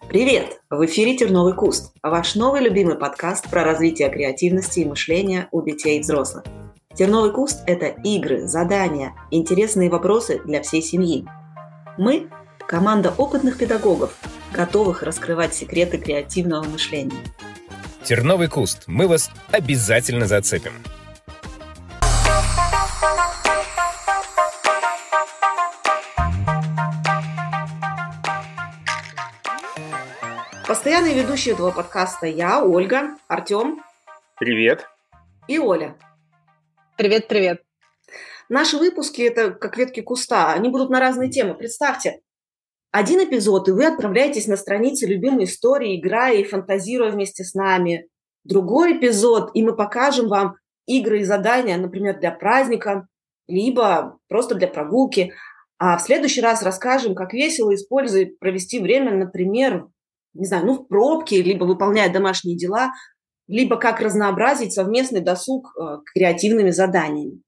Привет! В эфире «Терновый куст», ваш новый любимый подкаст про развитие креативности и мышления у детей и взрослых. «Терновый куст» – это игры, задания, интересные вопросы для всей семьи. Мы – команда опытных педагогов, готовых раскрывать секреты креативного мышления. «Терновый куст» – мы вас обязательно зацепим. Постоянные ведущие этого подкаста я, Ольга, Артем. Привет. И Оля. Привет, привет. Наши выпуски – это как ветки куста. Они будут на разные темы. Представьте, один эпизод, и вы отправляетесь на страницы любимой истории, играя и фантазируя вместе с нами. Другой эпизод, и мы покажем вам игры и задания, например, для праздника, либо просто для прогулки. А в следующий раз расскажем, как весело используя провести время, например, не знаю, ну, в пробке, либо выполняя домашние дела, либо как разнообразить совместный досуг э, креативными заданиями.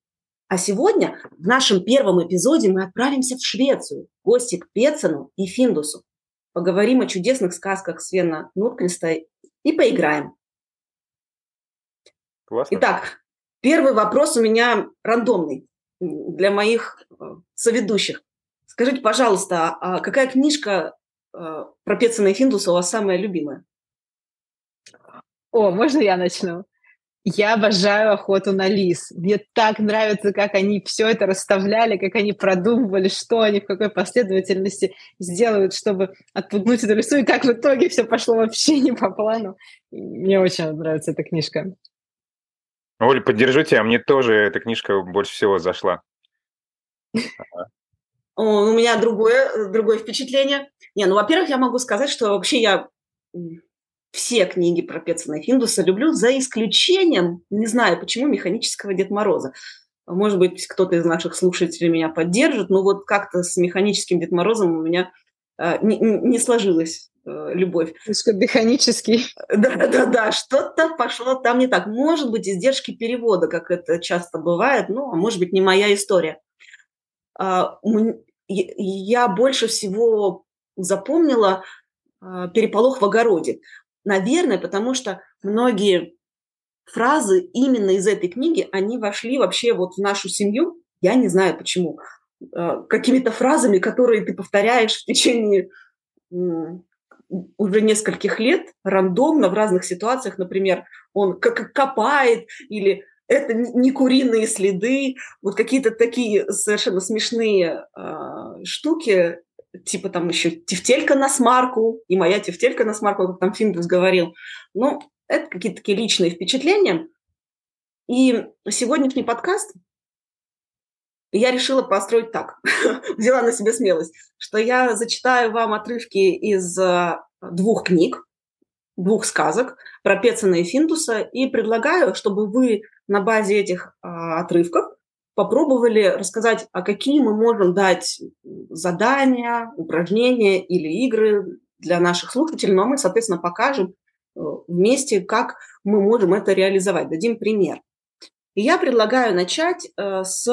А сегодня в нашем первом эпизоде мы отправимся в Швецию, в гости к Пецену и Финдусу. Поговорим о чудесных сказках Свена Нурквиста и поиграем. Классно. Итак, первый вопрос у меня рандомный для моих э, соведущих. Скажите, пожалуйста, а какая книжка э, про Пецина и Финдуса у вас самая любимая? О, можно я начну? Я обожаю охоту на лис. Мне так нравится, как они все это расставляли, как они продумывали, что они в какой последовательности сделают, чтобы отпугнуть эту лису, и как в итоге все пошло вообще не по плану. Мне очень нравится эта книжка. Оль, поддержу тебя, мне тоже эта книжка больше всего зашла. У меня другое, другое впечатление. Не, ну, во-первых, я могу сказать, что вообще я все книги про Пецина и Финдуса люблю, за исключением, не знаю почему, механического Дед Мороза. Может быть, кто-то из наших слушателей меня поддержит, но вот как-то с механическим Дед Морозом у меня э, не, не сложилась э, любовь. Слишком механический. Да-да-да, что-то пошло там не так. Может быть, издержки перевода, как это часто бывает, ну, а может быть, не моя история. А, я больше всего запомнила а, переполох в огороде. Наверное, потому что многие фразы именно из этой книги, они вошли вообще вот в нашу семью. Я не знаю почему. А, какими-то фразами, которые ты повторяешь в течение уже нескольких лет рандомно в разных ситуациях. Например, он копает или это не куриные следы, вот какие-то такие совершенно смешные э, штуки, типа там еще тефтелька на смарку, и моя тефтелька на смарку, как там Финдус говорил. Ну, это какие-то такие личные впечатления. И сегодняшний подкаст я решила построить так, взяла на себя смелость, что я зачитаю вам отрывки из э, двух книг, двух сказок про Пецина и Финдуса и предлагаю, чтобы вы на базе этих а, отрывков попробовали рассказать, а какие мы можем дать задания, упражнения или игры для наших слушателей, но мы, соответственно, покажем э, вместе, как мы можем это реализовать. Дадим пример. И я предлагаю начать э, с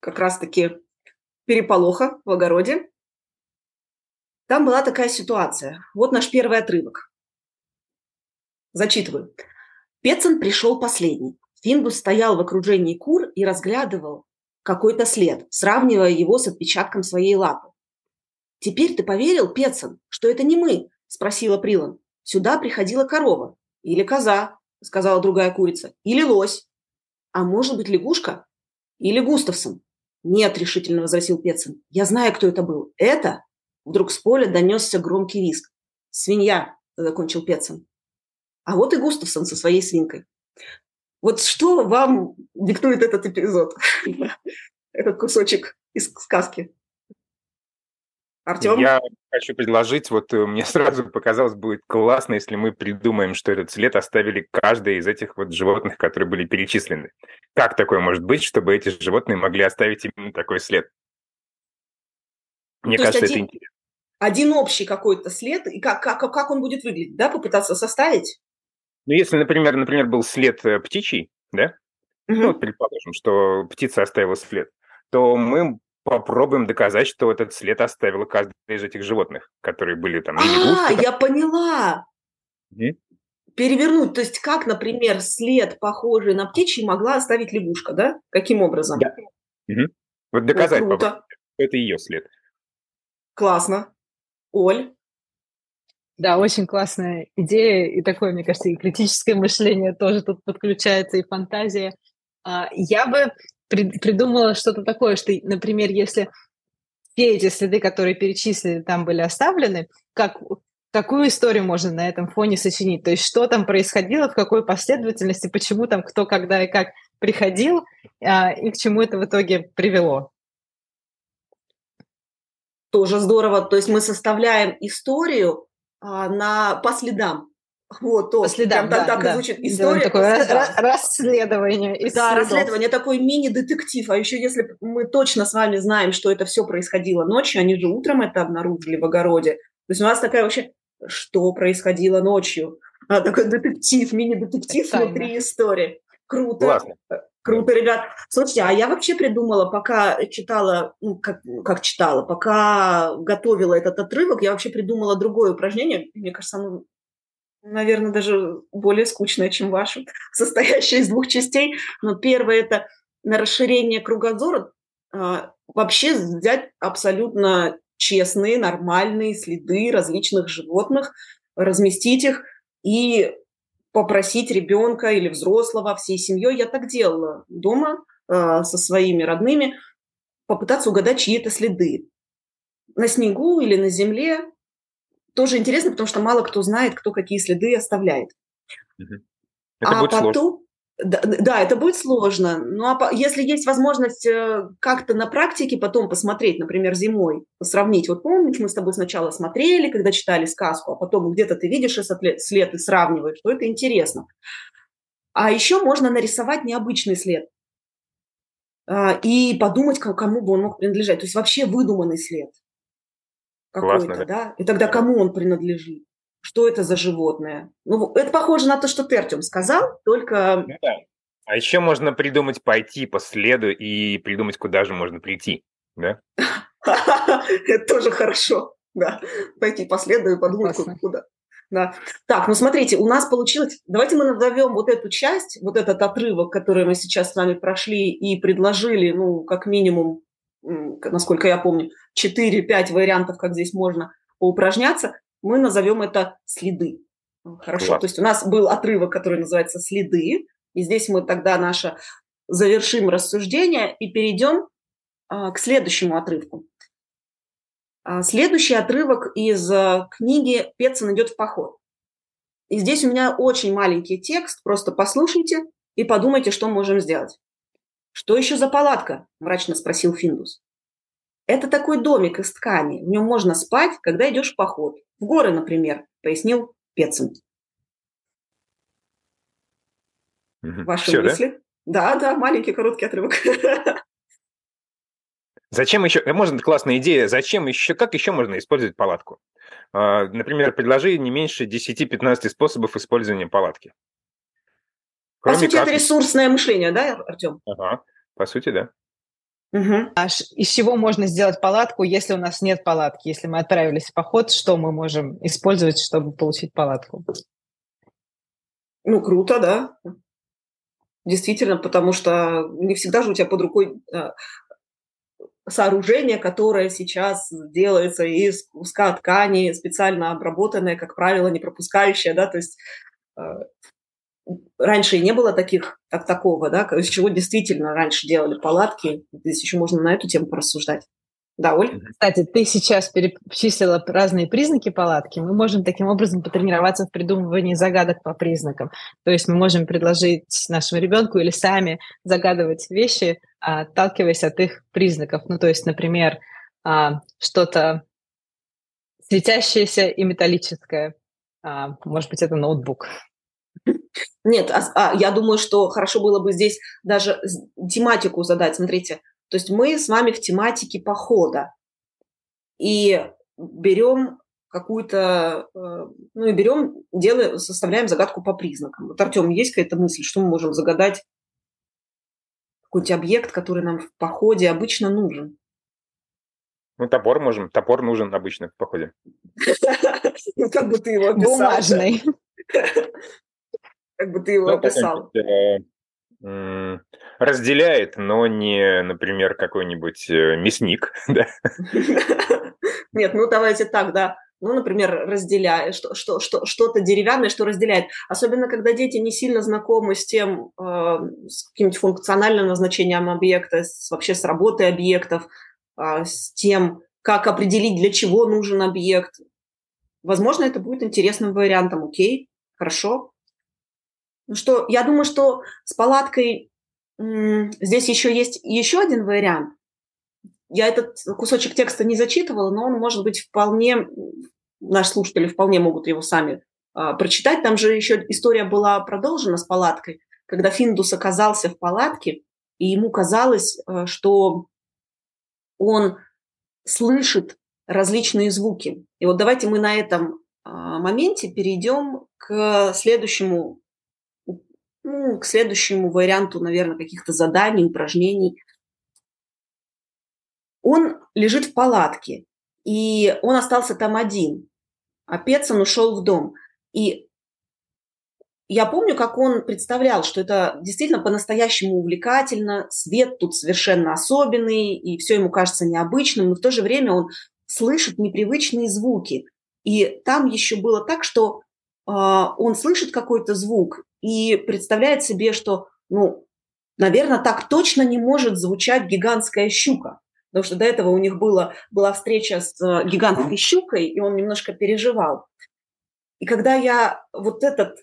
как раз-таки переполоха в огороде. Там была такая ситуация. Вот наш первый отрывок. Зачитываю. Пецин пришел последний. Финдус стоял в окружении кур и разглядывал какой-то след, сравнивая его с отпечатком своей лапы. «Теперь ты поверил, Пецин, что это не мы?» – спросила Прилан. «Сюда приходила корова. Или коза», – сказала другая курица. «Или лось. А может быть, лягушка? Или Густавсон?» «Нет», – решительно возразил Пецин. «Я знаю, кто это был. Это Вдруг с поля донесся громкий визг. «Свинья!» – закончил Пецин. А вот и Густавсон со своей свинкой. Вот что вам диктует этот эпизод? Этот кусочек из сказки? Артем? Я хочу предложить, вот э, мне сразу показалось, будет классно, если мы придумаем, что этот след оставили каждый из этих вот животных, которые были перечислены. Как такое может быть, чтобы эти животные могли оставить именно такой след? Мне То кажется, один, это интересно. Один общий какой-то след, и как, как, как он будет выглядеть, да, попытаться составить? Ну, если, например, например, был след э, птичий, да, угу. ну, предположим, что птица оставила след, то мы попробуем доказать, что этот след оставила каждая из этих животных, которые были там. А, я поняла. Перевернуть, то есть как, например, след, похожий на птичий, могла оставить лягушка, да? Каким образом? Да. Вот доказать, Ой, круто. это ее след. Классно. Оль? Да, очень классная идея, и такое, мне кажется, и критическое мышление тоже тут подключается, и фантазия. А, я бы придумала что-то такое, что, например, если все эти следы, которые перечислили, там были оставлены, как, какую историю можно на этом фоне сочинить? То есть что там происходило, в какой последовательности, почему там кто, когда и как приходил, а, и к чему это в итоге привело? Тоже здорово. То есть мы составляем историю на, по следам. Вот, то, по следам, да, так да. и звучит история. Такое расследование. Да, следов. расследование, такой мини-детектив. А еще если мы точно с вами знаем, что это все происходило ночью, они же утром это обнаружили в огороде. То есть у нас такая вообще, что происходило ночью? А, такой детектив, мини-детектив внутри истории. Круто. Классно. Круто, ребят. Слушайте, а я вообще придумала, пока читала, ну, как, как читала, пока готовила этот отрывок, я вообще придумала другое упражнение. Мне кажется, оно наверное, даже более скучная, чем ваша, состоящая из двух частей. Но первое – это на расширение кругозора а, вообще взять абсолютно честные, нормальные следы различных животных, разместить их и попросить ребенка или взрослого всей семьей. Я так делала дома э, со своими родными, попытаться угадать чьи это следы. На снегу или на земле, тоже интересно, потому что мало кто знает, кто какие следы оставляет. Это а потом, сложно. Да, да, это будет сложно. Ну а если есть возможность э, как-то на практике потом посмотреть, например, зимой, сравнить. Вот помнишь, мы с тобой сначала смотрели, когда читали сказку, а потом где-то ты видишь след и сравниваешь, что это интересно. А еще можно нарисовать необычный след а, и подумать, кому бы он мог принадлежать. То есть вообще выдуманный след какой-то, да? И тогда кому он принадлежит? Что это за животное? Ну, это похоже на то, что ты, Артем, сказал, только... Ну, да. А еще можно придумать пойти по следу и придумать, куда же можно прийти, да? Это тоже хорошо, да. Пойти по следу и подумать, куда. Да. Так, ну смотрите, у нас получилось... Давайте мы назовем вот эту часть, вот этот отрывок, который мы сейчас с вами прошли и предложили, ну, как минимум, насколько я помню, 4-5 вариантов, как здесь можно поупражняться, мы назовем это следы. Хорошо, Класс. то есть у нас был отрывок, который называется «Следы», и здесь мы тогда наше завершим рассуждение и перейдем а, к следующему отрывку. А, следующий отрывок из а, книги «Петсон идет в поход». И здесь у меня очень маленький текст, просто послушайте и подумайте, что можем сделать. «Что еще за палатка?» – мрачно спросил Финдус. «Это такой домик из ткани. В нем можно спать, когда идешь в поход. В горы, например», – пояснил Пецин. Ваши Все, мысли? Да? да, да, маленький короткий отрывок. Зачем еще, можно классная идея, зачем еще, как еще можно использовать палатку? А, например, предложи не меньше 10-15 способов использования палатки. Кроме по сути, как... это ресурсное мышление, да, Артем? Ага, по сути, да. Угу. А из чего можно сделать палатку, если у нас нет палатки? Если мы отправились в поход, что мы можем использовать, чтобы получить палатку? Ну, круто, да. Действительно, потому что не всегда же у тебя под рукой а, сооружение, которое сейчас делается из куска ткани, специально обработанное, как правило, не пропускающее, да, то есть а, раньше и не было таких, как такого, да, из чего действительно раньше делали палатки. Здесь еще можно на эту тему порассуждать. Да, Оль? Кстати, ты сейчас перечислила разные признаки палатки. Мы можем таким образом потренироваться в придумывании загадок по признакам. То есть мы можем предложить нашему ребенку или сами загадывать вещи, отталкиваясь от их признаков. Ну, то есть, например, а, что-то светящееся и металлическое. А, может быть, это ноутбук. Нет, а, а, я думаю, что хорошо было бы здесь даже тематику задать. Смотрите, то есть мы с вами в тематике похода и берем какую-то, э, ну и берем, делаем, составляем загадку по признакам. Вот, Артем, есть какая-то мысль, что мы можем загадать? Какой-нибудь объект, который нам в походе обычно нужен? Ну, топор можем. Топор нужен обычно в походе. Ну, как бы ты его. Бумажный. Как бы ты его Ну, описал. э, Разделяет, но не, например, какой-нибудь э, мясник, да? Нет, ну давайте так, да. Ну, например, разделяет, что, что, что, что-то деревянное, что разделяет. Особенно, когда дети не сильно знакомы с тем, э, с каким-нибудь функциональным назначением объекта, с, вообще с работой объектов, э, с тем, как определить, для чего нужен объект. Возможно, это будет интересным вариантом. Окей, хорошо. Ну что, я думаю, что с палаткой здесь еще есть еще один вариант. Я этот кусочек текста не зачитывала, но он может быть вполне, наши слушатели вполне могут его сами а, прочитать. Там же еще история была продолжена с палаткой, когда Финдус оказался в палатке, и ему казалось, а, что он слышит различные звуки. И вот давайте мы на этом а, моменте перейдем к следующему, ну, к следующему варианту, наверное, каких-то заданий, упражнений. Он лежит в палатке, и он остался там один, а Петсон ушел в дом. И я помню, как он представлял, что это действительно по-настоящему увлекательно, свет тут совершенно особенный, и все ему кажется необычным, но в то же время он слышит непривычные звуки. И там еще было так, что он слышит какой-то звук и представляет себе, что, ну, наверное, так точно не может звучать гигантская щука. Потому что до этого у них было, была встреча с э, гигантской щукой, и он немножко переживал. И когда я вот этот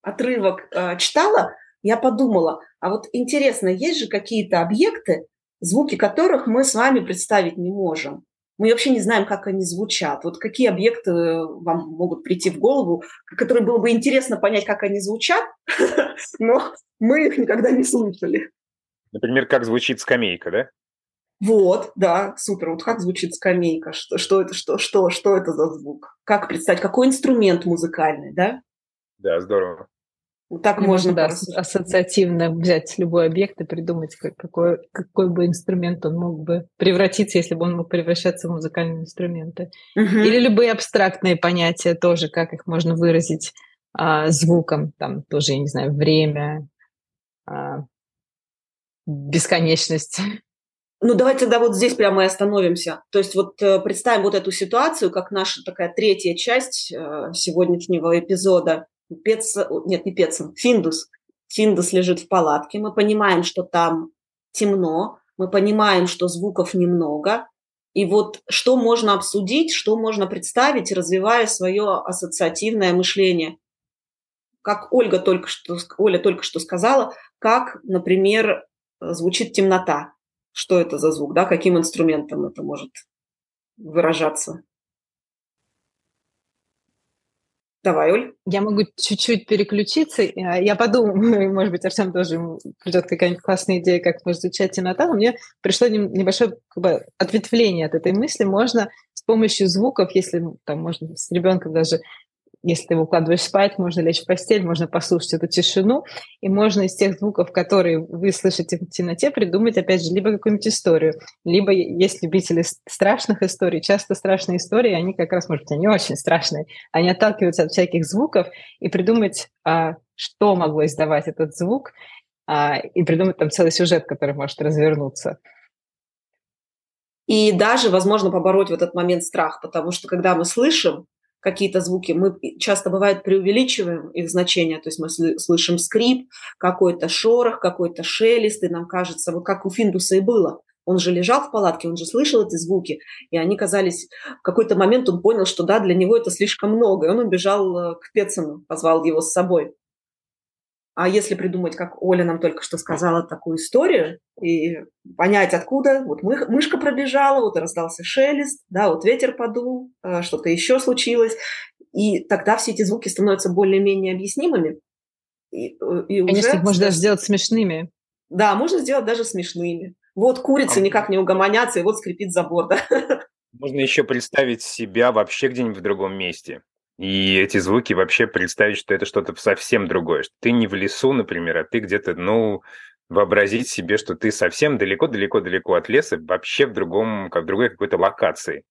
отрывок э, читала, я подумала, а вот интересно, есть же какие-то объекты, звуки которых мы с вами представить не можем. Мы вообще не знаем, как они звучат. Вот какие объекты вам могут прийти в голову, которые было бы интересно понять, как они звучат, но мы их никогда не слышали. Например, как звучит скамейка, да? Вот, да, супер. Вот как звучит скамейка? Что, что это, что, что, что это за звук? Как представить? Какой инструмент музыкальный, да? Да, здорово. Так Ну, можно да, порассуждать. ассоциативно взять любой объект и придумать, как- какой, какой бы инструмент он мог бы превратиться, если бы он мог превращаться в музыкальные инструменты. Мгм. Или любые абстрактные понятия тоже, как их можно выразить а, звуком, там тоже, я не знаю, время, а, бесконечность. Ну, давайте тогда вот здесь прямо и остановимся. То есть вот э, представим вот эту ситуацию, как наша такая третья часть э, сегодняшнего эпизода. Пец, о, нет, не Пецин, Финдус. Финдус лежит в палатке. Мы понимаем, что там темно. Мы понимаем, что звуков немного. И вот что можно обсудить, что можно представить, развивая свое ассоциативное мышление. Как Ольга только что, Оля только что сказала, как, например, э, звучит темнота что это за звук, да, каким инструментом это может выражаться. Давай, Оль. Я могу чуть-чуть переключиться. Я я подумаю, может быть, Артем тоже придет какая-нибудь классная идея, как может звучать темнота, но мне пришло небольшое как бы, ответвление от этой мысли. Можно с помощью звуков, если там можно с ребенком даже, если ты его укладываешь спать, можно лечь в постель, можно послушать эту тишину, и можно из тех звуков, которые вы слышите в темноте, придумать, опять же, либо какую-нибудь историю, либо есть любители страшных историй. Часто страшные истории, они как раз, может быть, они очень страшные, они отталкиваются от всяких звуков, и придумать, а, что могло издавать этот звук, а, и придумать там целый сюжет, который может развернуться. И даже, возможно, побороть в этот момент страх, потому что когда мы слышим какие-то звуки, мы часто бывает преувеличиваем их значение, то есть мы слышим скрип, какой-то шорох, какой-то шелест, и нам кажется, вот как у Финдуса и было. Он же лежал в палатке, он же слышал эти звуки, и они казались... В какой-то момент он понял, что да, для него это слишком много, и он убежал э, к Петсону, позвал его с собой. А если придумать, как Оля нам только что сказала, такую историю, и понять, откуда, вот мы- мышка пробежала, вот раздался шелест, да, вот ветер подул, э, что-то еще случилось, и тогда все эти звуки становятся более-менее объяснимыми. И, э, и Конечно, уже, их можно даже сделать смешными. да, можно сделать даже смешными. Вот курицы А- никак не угомонятся, и вот скрипит забор, да. Можно еще представить себя вообще где-нибудь в другом месте. И эти звуки вообще представить, что это что-то совсем другое. Что ты не в лесу, например, а ты где-то, ну, вообразить себе, что ты совсем далеко-далеко-далеко от леса, вообще в другом, как в другой какой-то локации.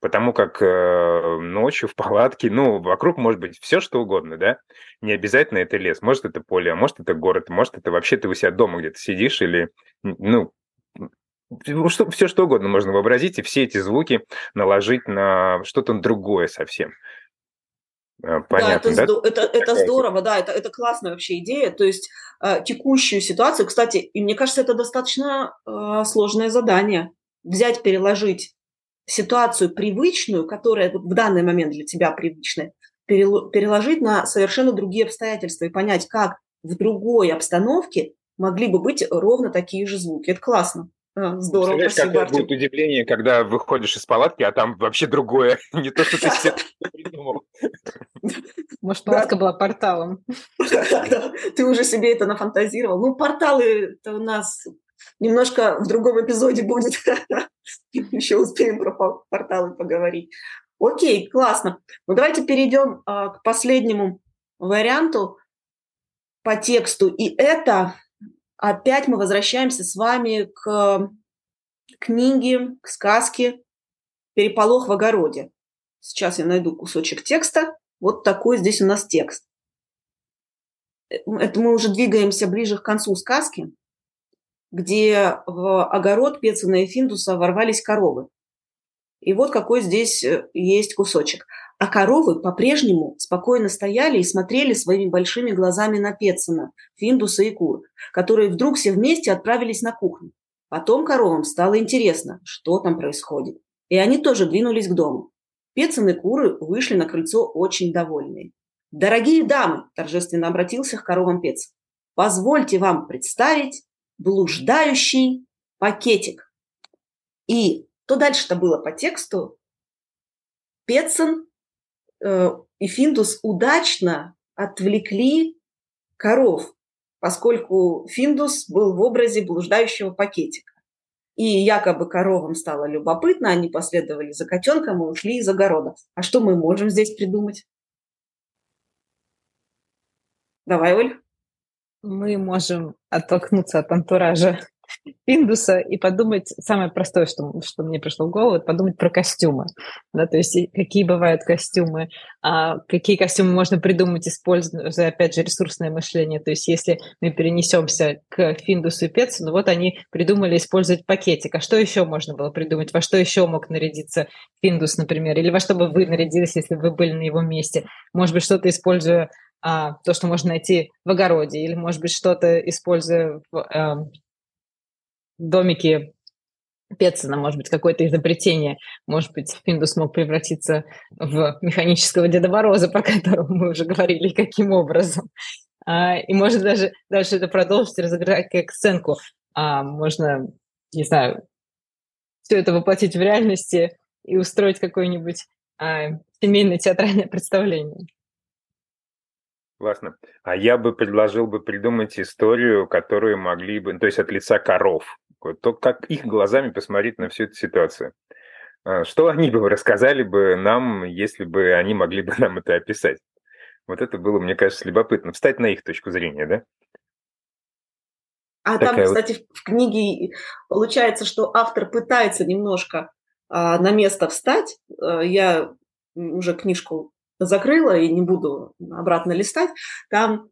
Потому как э, ночью в палатке, ну, вокруг может быть все, что угодно, да? Не обязательно это лес. Может, это поле, а может, это город, может, это вообще ты у себя дома где-то сидишь или, ну, что, все что угодно можно вообразить, и все эти звуки наложить на что-то другое совсем. Понятно, да, это, да? это, это, здорово, да, это, это классная вообще идея. То есть э, текущую ситуацию, кстати, и мне кажется, это достаточно э, сложное задание. Взять, переложить ситуацию привычную, которая в данный момент для тебя привычная, переложить на совершенно другие обстоятельства и понять, как в другой обстановке могли бы быть ровно такие же звуки. Это классно. А, здорово, спасибо, какое будет удивление, когда выходишь из палатки, а там вообще другое, не то, что ты себе придумал. Может, палатка была порталом. Ты уже себе это нафантазировал. Ну, порталы у нас немножко в другом эпизоде будет. Еще успеем про порталы поговорить. Окей, классно. Ну, давайте перейдем а, к последнему варианту по тексту. И это опять мы возвращаемся с вами к книге, к сказке «Переполох в огороде». Сейчас я найду кусочек текста. Вот такой здесь у нас текст. Это мы уже двигаемся ближе к концу сказки, где в огород Пецина и Финдуса ворвались коровы. И вот какой здесь э, есть кусочек. А коровы по-прежнему спокойно стояли и смотрели своими большими глазами на Пецина, Финдуса и Кур, которые вдруг все вместе отправились на кухню. Потом коровам стало интересно, что там происходит. И они тоже двинулись к дому. Пецин и Куры вышли на крыльцо очень довольные. «Дорогие дамы!» – торжественно обратился к коровам Пец. «Позвольте вам представить блуждающий пакетик». И то дальше-то было по тексту. Э, и Финдус удачно отвлекли коров, поскольку Финдус был в образе блуждающего пакетика. И якобы коровам стало любопытно, они последовали за котенком и ушли из огорода. А что мы можем здесь придумать? Давай, Оль. Мы можем оттолкнуться от антуража Индуса и подумать, самое простое, что, что мне пришло в голову, подумать про костюмы. Да, то есть какие бывают костюмы, а, какие костюмы можно придумать, используя, опять же, ресурсное мышление. То есть если мы перенесемся к Финдусу и Пецу, ну вот они придумали использовать пакетик. А что еще можно было придумать? Во что еще мог нарядиться Финдус, например? Или во что бы вы нарядились, если бы вы были на его месте? Может быть, что-то используя а, то, что можно найти в огороде, или, может быть, что-то используя в, а, домики Петсона, может быть, какое-то изобретение. Может быть, Финдус мог превратиться в механического Деда Мороза, про которого мы уже говорили, каким образом. А, и может даже дальше это продолжить, разыграть как сценку. А, можно, не знаю, все это воплотить в реальности и устроить какое-нибудь а, семейное театральное представление. Классно. А я бы предложил бы придумать историю, которую могли бы, то есть от лица коров, то как их глазами посмотреть на всю эту ситуацию. А, что они бы рассказали бы нам, если бы они могли бы нам это описать? Вот это было, мне кажется, любопытно. Встать на их точку зрения, да? А Такая там, кстати, вот... в книге получается, что автор пытается немножко а, на место встать. А, я уже книжку закрыла и не буду обратно листать. Там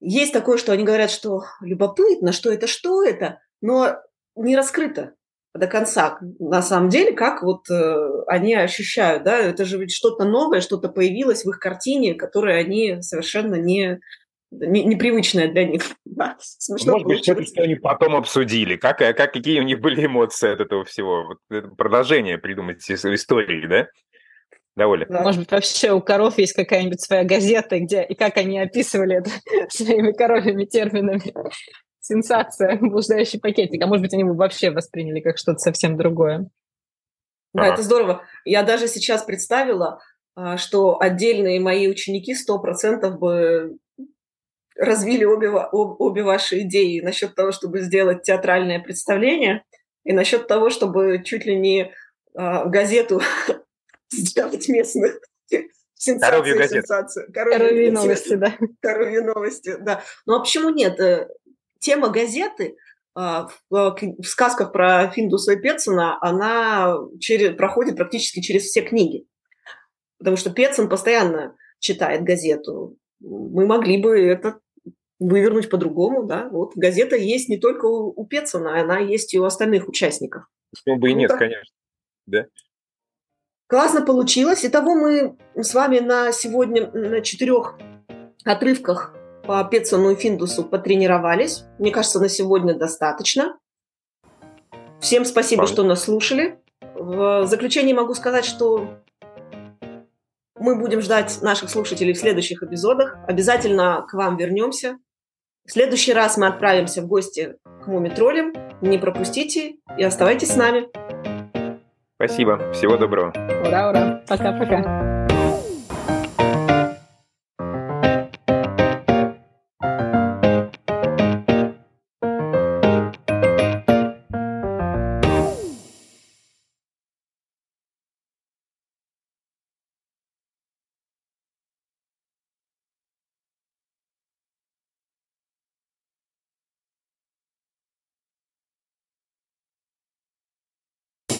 есть такое, что они говорят, что любопытно, что это, что это, но не раскрыто до конца, на самом деле, как вот э, они ощущают, да, это же ведь что-то новое, что-то появилось в их картине, которое они совершенно не, не, непривычное для них. Да, смешно Может быть, что-то, что они потом обсудили, как, как, какие у них были эмоции от этого всего, вот продолжение придумать истории, да? Да, Оля? Может быть, вообще у коров есть какая-нибудь своя газета, где и как они описывали это своими коровьими терминами сенсация, блуждающий пакетик. А может быть, они бы вообще восприняли как что-то совсем другое. Да, это здорово. Я даже сейчас представила, а, что отдельные мои ученики сто процентов бы развили обе, обе ваши идеи насчет того, чтобы сделать театральное представление, и насчет того, чтобы чуть ли не а, газету сделать местных Сенсация, сенсация. Коровьи новости, да. Коровьи новости, да. Ну а почему нет? Тема газеты а, в, в сказках про Финдуса и Петсона, она через, проходит практически через все книги. Потому что Петсон постоянно читает газету. Мы могли бы это вывернуть по-другому, да. Вот газета есть не только у, у Петсона, она есть и у остальных участников. Почему бы и нет, конечно. Да. Классно получилось. Итого мы с вами на сегодня на четырех отрывках по Петсону и Финдусу потренировались. Мне кажется, на сегодня достаточно. Всем спасибо, что нас слушали. В заключение могу сказать, что мы будем ждать наших слушателей в следующих эпизодах. Обязательно к вам вернемся. В следующий раз мы отправимся в гости к Мумитролям. Не пропустите и оставайтесь с нами. Спасибо. Всего доброго. Ура, ура. Пока-пока.